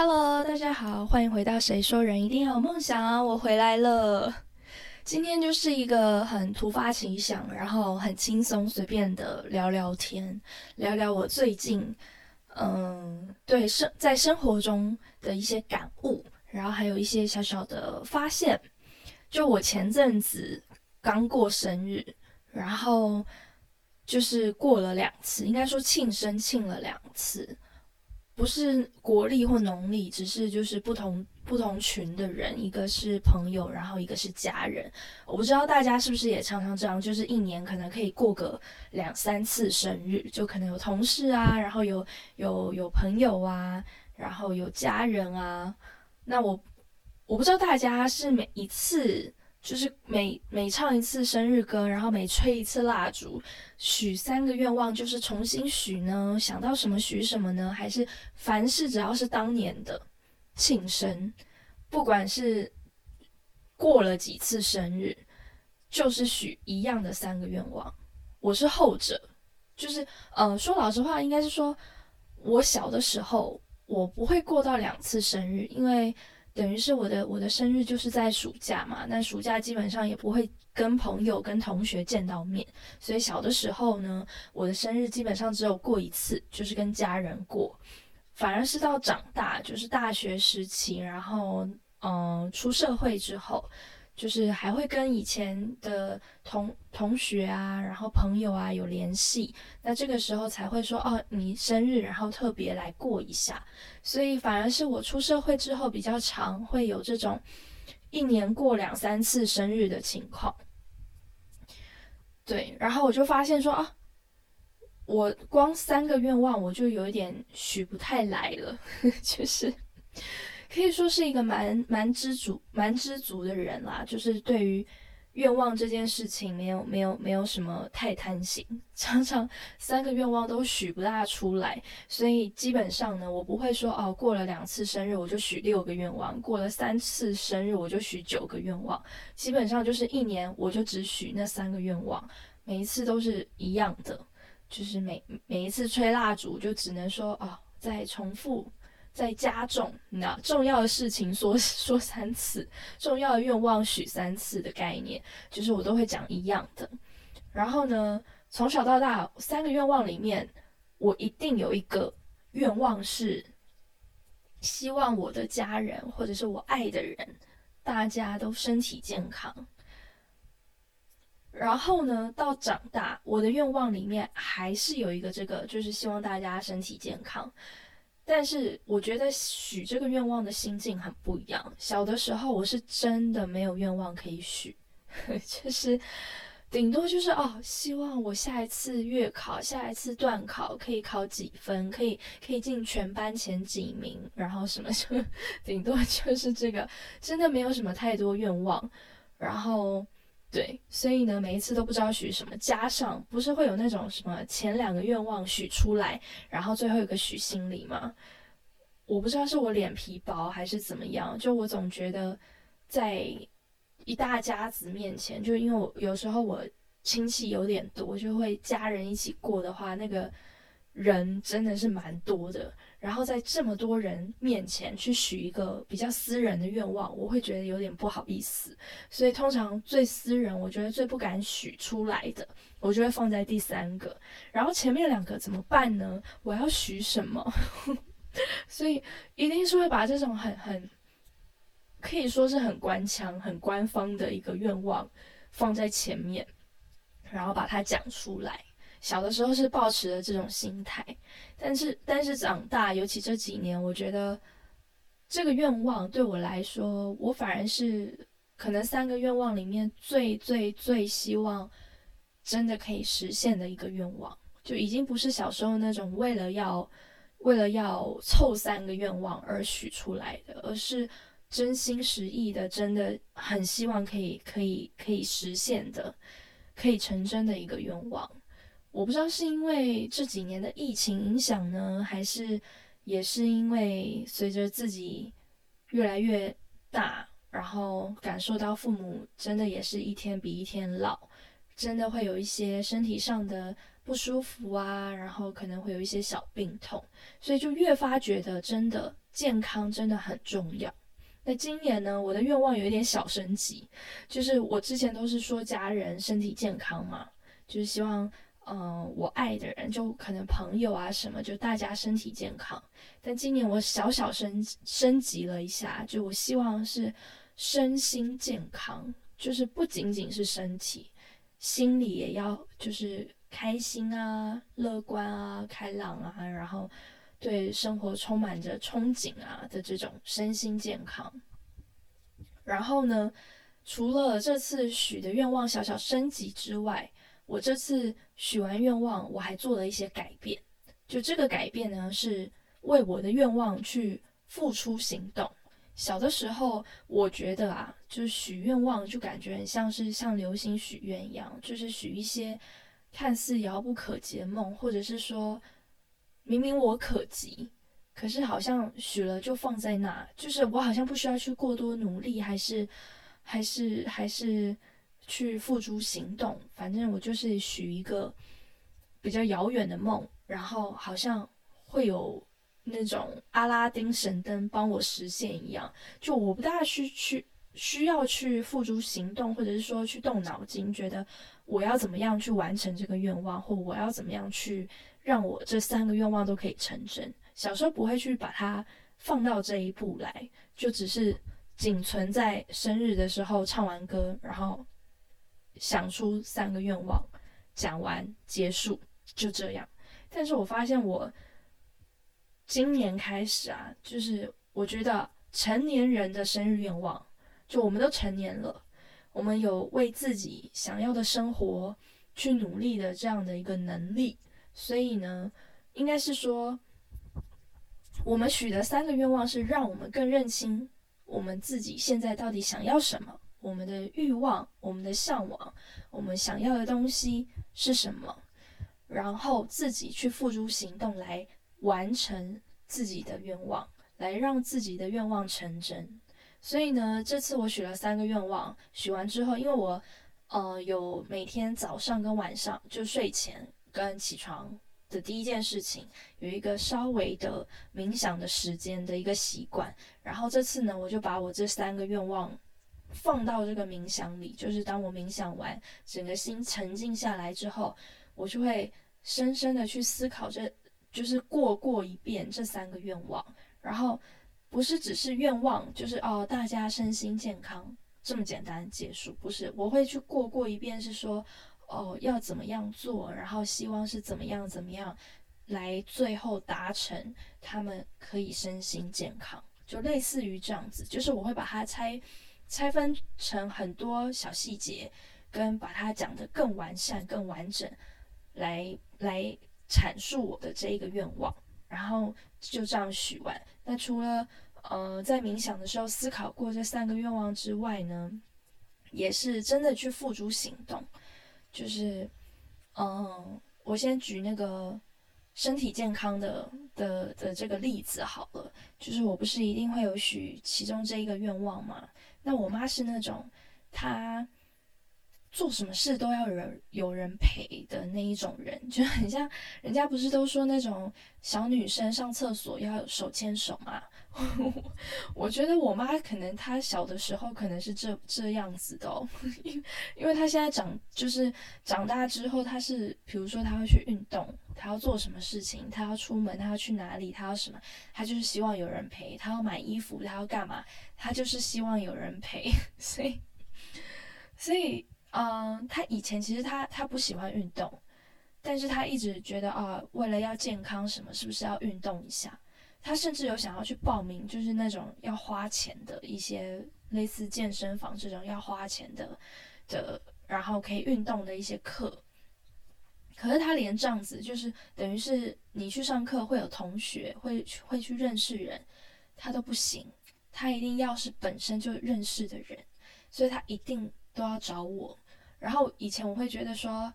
Hello，大家好，欢迎回到《谁说人一定要有梦想》啊！我回来了。今天就是一个很突发奇想，然后很轻松随便的聊聊天，聊聊我最近嗯对生在生活中的一些感悟，然后还有一些小小的发现。就我前阵子刚过生日，然后就是过了两次，应该说庆生庆了两次。不是国历或农历，只是就是不同不同群的人，一个是朋友，然后一个是家人。我不知道大家是不是也常常这样，就是一年可能可以过个两三次生日，就可能有同事啊，然后有有有朋友啊，然后有家人啊。那我我不知道大家是每一次。就是每每唱一次生日歌，然后每吹一次蜡烛，许三个愿望，就是重新许呢？想到什么许什么呢？还是凡事只要是当年的庆生，不管是过了几次生日，就是许一样的三个愿望。我是后者，就是呃，说老实话，应该是说我小的时候，我不会过到两次生日，因为。等于是我的我的生日就是在暑假嘛，那暑假基本上也不会跟朋友跟同学见到面，所以小的时候呢，我的生日基本上只有过一次，就是跟家人过。反而是到长大，就是大学时期，然后嗯出社会之后。就是还会跟以前的同同学啊，然后朋友啊有联系，那这个时候才会说哦，你生日，然后特别来过一下。所以反而是我出社会之后比较常会有这种一年过两三次生日的情况。对，然后我就发现说啊，我光三个愿望我就有一点许不太来了，就是。可以说是一个蛮蛮知足、蛮知足的人啦，就是对于愿望这件事情，没有没有没有什么太贪心，常常三个愿望都许不大出来，所以基本上呢，我不会说哦，过了两次生日我就许六个愿望，过了三次生日我就许九个愿望，基本上就是一年我就只许那三个愿望，每一次都是一样的，就是每每一次吹蜡烛就只能说哦，再重复。在加重那重要的事情说 说三次，重要的愿望许三次的概念，就是我都会讲一样的。然后呢，从小到大三个愿望里面，我一定有一个愿望是希望我的家人或者是我爱的人，大家都身体健康。然后呢，到长大，我的愿望里面还是有一个这个，就是希望大家身体健康。但是我觉得许这个愿望的心境很不一样。小的时候，我是真的没有愿望可以许，就是顶多就是哦，希望我下一次月考、下一次段考可以考几分，可以可以进全班前几名，然后什么什么，顶多就是这个，真的没有什么太多愿望。然后。对，所以呢，每一次都不知道许什么，加上不是会有那种什么前两个愿望许出来，然后最后一个许心里吗？我不知道是我脸皮薄还是怎么样，就我总觉得在一大家子面前，就因为我有时候我亲戚有点多，就会家人一起过的话，那个人真的是蛮多的。然后在这么多人面前去许一个比较私人的愿望，我会觉得有点不好意思。所以通常最私人，我觉得最不敢许出来的，我就会放在第三个。然后前面两个怎么办呢？我要许什么？所以一定是会把这种很很可以说是很官腔、很官方的一个愿望放在前面，然后把它讲出来。小的时候是抱持的这种心态，但是但是长大，尤其这几年，我觉得这个愿望对我来说，我反而是可能三个愿望里面最最最希望真的可以实现的一个愿望，就已经不是小时候那种为了要为了要凑三个愿望而许出来的，而是真心实意的，真的很希望可以可以可以实现的，可以成真的一个愿望。我不知道是因为这几年的疫情影响呢，还是也是因为随着自己越来越大，然后感受到父母真的也是一天比一天老，真的会有一些身体上的不舒服啊，然后可能会有一些小病痛，所以就越发觉得真的健康真的很重要。那今年呢，我的愿望有一点小升级，就是我之前都是说家人身体健康嘛，就是希望，嗯，我爱的人就可能朋友啊什么，就大家身体健康。但今年我小小升升级了一下，就我希望是身心健康，就是不仅仅是身体。心里也要就是开心啊、乐观啊、开朗啊，然后对生活充满着憧憬啊的这种身心健康。然后呢，除了这次许的愿望小小升级之外，我这次许完愿望，我还做了一些改变。就这个改变呢，是为我的愿望去付出行动。小的时候，我觉得啊，就是许愿望，就感觉很像是像流星许愿一样，就是许一些看似遥不可及的梦，或者是说明明我可及，可是好像许了就放在那，就是我好像不需要去过多努力，还是还是还是去付诸行动，反正我就是许一个比较遥远的梦，然后好像会有。那种阿拉丁神灯帮我实现一样，就我不大需去需要去付诸行动，或者是说去动脑筋，觉得我要怎么样去完成这个愿望，或我要怎么样去让我这三个愿望都可以成真。小时候不会去把它放到这一步来，就只是仅存在生日的时候唱完歌，然后想出三个愿望，讲完结束，就这样。但是我发现我。今年开始啊，就是我觉得成年人的生日愿望，就我们都成年了，我们有为自己想要的生活去努力的这样的一个能力，所以呢，应该是说，我们许的三个愿望是让我们更认清我们自己现在到底想要什么，我们的欲望、我们的向往、我们想要的东西是什么，然后自己去付诸行动来。完成自己的愿望，来让自己的愿望成真。所以呢，这次我许了三个愿望，许完之后，因为我呃有每天早上跟晚上就睡前跟起床的第一件事情有一个稍微的冥想的时间的一个习惯。然后这次呢，我就把我这三个愿望放到这个冥想里，就是当我冥想完，整个心沉静下来之后，我就会深深的去思考这。就是过过一遍这三个愿望，然后不是只是愿望，就是哦，大家身心健康这么简单结束，不是，我会去过过一遍，是说哦要怎么样做，然后希望是怎么样怎么样来最后达成他们可以身心健康，就类似于这样子，就是我会把它拆拆分成很多小细节，跟把它讲得更完善、更完整，来来。阐述我的这一个愿望，然后就这样许完。那除了呃在冥想的时候思考过这三个愿望之外呢，也是真的去付诸行动。就是嗯，我先举那个身体健康的的的这个例子好了。就是我不是一定会有许其中这一个愿望嘛？那我妈是那种她。做什么事都要人有人陪的那一种人，就很像人家不是都说那种小女生上厕所要手牵手吗？我觉得我妈可能她小的时候可能是这这样子的哦，因因为她现在长就是长大之后，她是比如说她会去运动，她要做什么事情，她要出门，她要去哪里，她要什么，她就是希望有人陪，她要买衣服，她要干嘛，她就是希望有人陪，所以所以。嗯，他以前其实他他不喜欢运动，但是他一直觉得啊，为了要健康什么，是不是要运动一下？他甚至有想要去报名，就是那种要花钱的一些类似健身房这种要花钱的的，然后可以运动的一些课。可是他连这样子，就是等于是你去上课会有同学会会去认识人，他都不行，他一定要是本身就认识的人，所以他一定。都要找我，然后以前我会觉得说，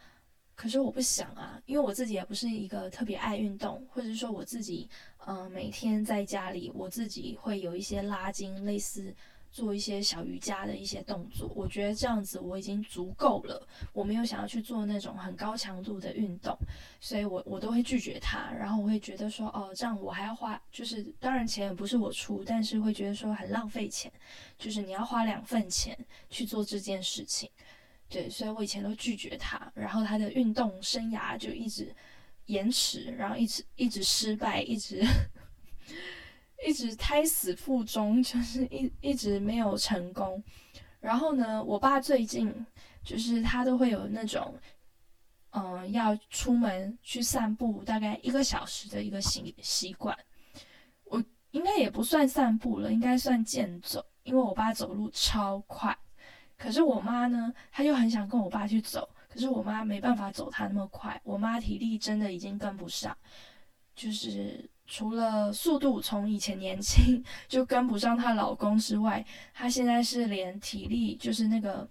可是我不想啊，因为我自己也不是一个特别爱运动，或者是说我自己，嗯，每天在家里，我自己会有一些拉筋，类似做一些小瑜伽的一些动作。我觉得这样子我已经足够了，我没有想要去做那种很高强度的运动，所以我我都会拒绝他。然后我会觉得说，哦，这样我还要花，就是当然钱也不是我出，但是会觉得说很浪费钱，就是你要花两份钱去做这件事情。对，所以我以前都拒绝他，然后他的运动生涯就一直延迟，然后一直一直失败，一直一直胎死腹中，就是一一直没有成功。然后呢，我爸最近就是他都会有那种，嗯，要出门去散步，大概一个小时的一个习习惯。我应该也不算散步了，应该算健走，因为我爸走路超快。可是我妈呢，她又很想跟我爸去走，可是我妈没办法走他那么快，我妈体力真的已经跟不上，就是除了速度从以前年轻 就跟不上她老公之外，她现在是连体力就是那个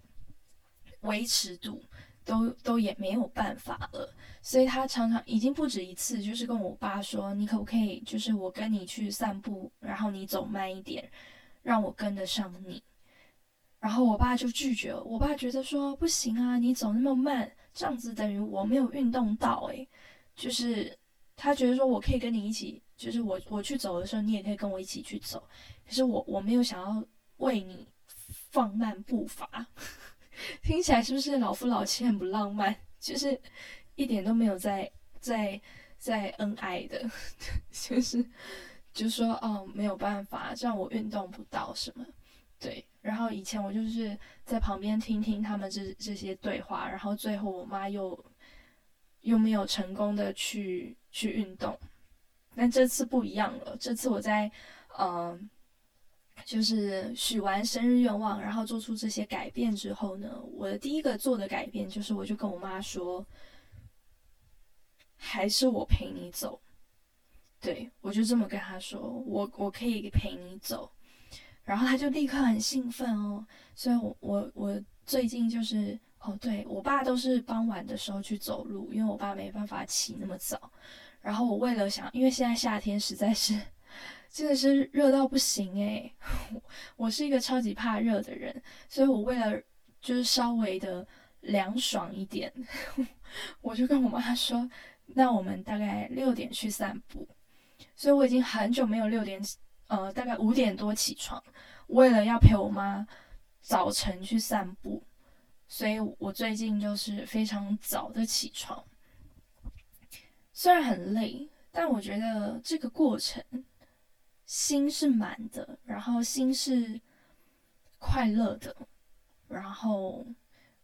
维持度都都也没有办法了，所以她常常已经不止一次就是跟我爸说，你可不可以就是我跟你去散步，然后你走慢一点，让我跟得上你。然后我爸就拒绝了。我爸觉得说不行啊，你走那么慢，这样子等于我没有运动到。诶，就是他觉得说我可以跟你一起，就是我我去走的时候，你也可以跟我一起去走。可是我我没有想要为你放慢步伐，听起来是不是老夫老妻很不浪漫？就是一点都没有在在在恩爱的，就是就说哦没有办法，这样我运动不到什么。对，然后以前我就是在旁边听听他们这这些对话，然后最后我妈又又没有成功的去去运动，但这次不一样了。这次我在嗯，就是许完生日愿望，然后做出这些改变之后呢，我的第一个做的改变就是，我就跟我妈说，还是我陪你走。对我就这么跟她说，我我可以陪你走。然后他就立刻很兴奋哦，所以，我我我最近就是哦，对我爸都是傍晚的时候去走路，因为我爸没办法起那么早。然后我为了想，因为现在夏天实在是真的是热到不行诶，我是一个超级怕热的人，所以我为了就是稍微的凉爽一点，我就跟我妈说，那我们大概六点去散步。所以我已经很久没有六点。呃，大概五点多起床，为了要陪我妈早晨去散步，所以我最近就是非常早的起床。虽然很累，但我觉得这个过程心是满的，然后心是快乐的。然后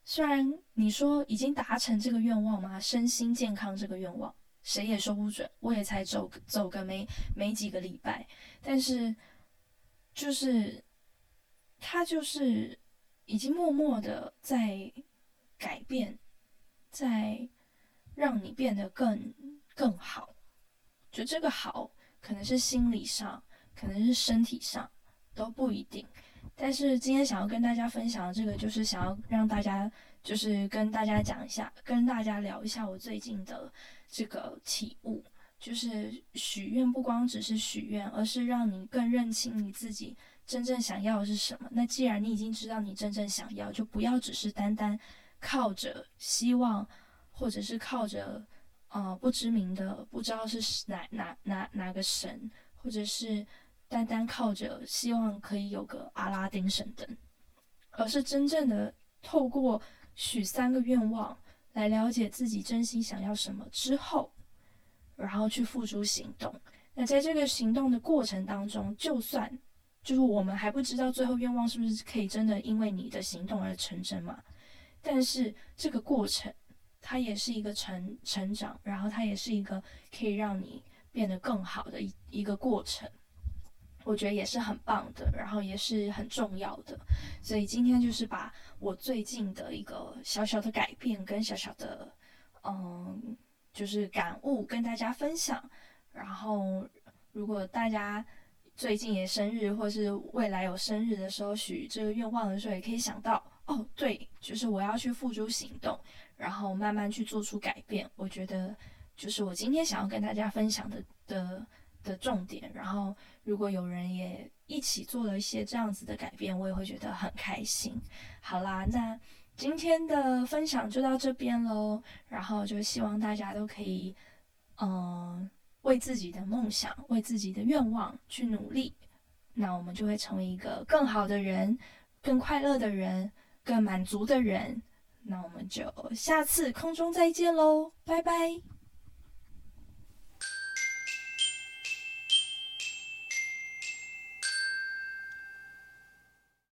虽然你说已经达成这个愿望吗？身心健康这个愿望。谁也说不准，我也才走走个没没几个礼拜，但是就是他就是已经默默的在改变，在让你变得更更好。就这个好，可能是心理上，可能是身体上，都不一定。但是今天想要跟大家分享的这个，就是想要让大家，就是跟大家讲一下，跟大家聊一下我最近的。这个体悟就是许愿，不光只是许愿，而是让你更认清你自己真正想要的是什么。那既然你已经知道你真正想要，就不要只是单单靠着希望，或者是靠着呃不知名的不知道是哪哪哪哪个神，或者是单单靠着希望可以有个阿拉丁神灯，而是真正的透过许三个愿望。来了解自己真心想要什么之后，然后去付诸行动。那在这个行动的过程当中，就算就是我们还不知道最后愿望是不是可以真的因为你的行动而成真嘛？但是这个过程，它也是一个成成长，然后它也是一个可以让你变得更好的一一个过程。我觉得也是很棒的，然后也是很重要的，所以今天就是把我最近的一个小小的改变跟小小的，嗯，就是感悟跟大家分享。然后，如果大家最近也生日，或是未来有生日的时候许这个愿望的时候，也可以想到，哦，对，就是我要去付诸行动，然后慢慢去做出改变。我觉得，就是我今天想要跟大家分享的的。的重点。然后，如果有人也一起做了一些这样子的改变，我也会觉得很开心。好啦，那今天的分享就到这边喽。然后就希望大家都可以，嗯，为自己的梦想、为自己的愿望去努力。那我们就会成为一个更好的人、更快乐的人、更满足的人。那我们就下次空中再见喽，拜拜。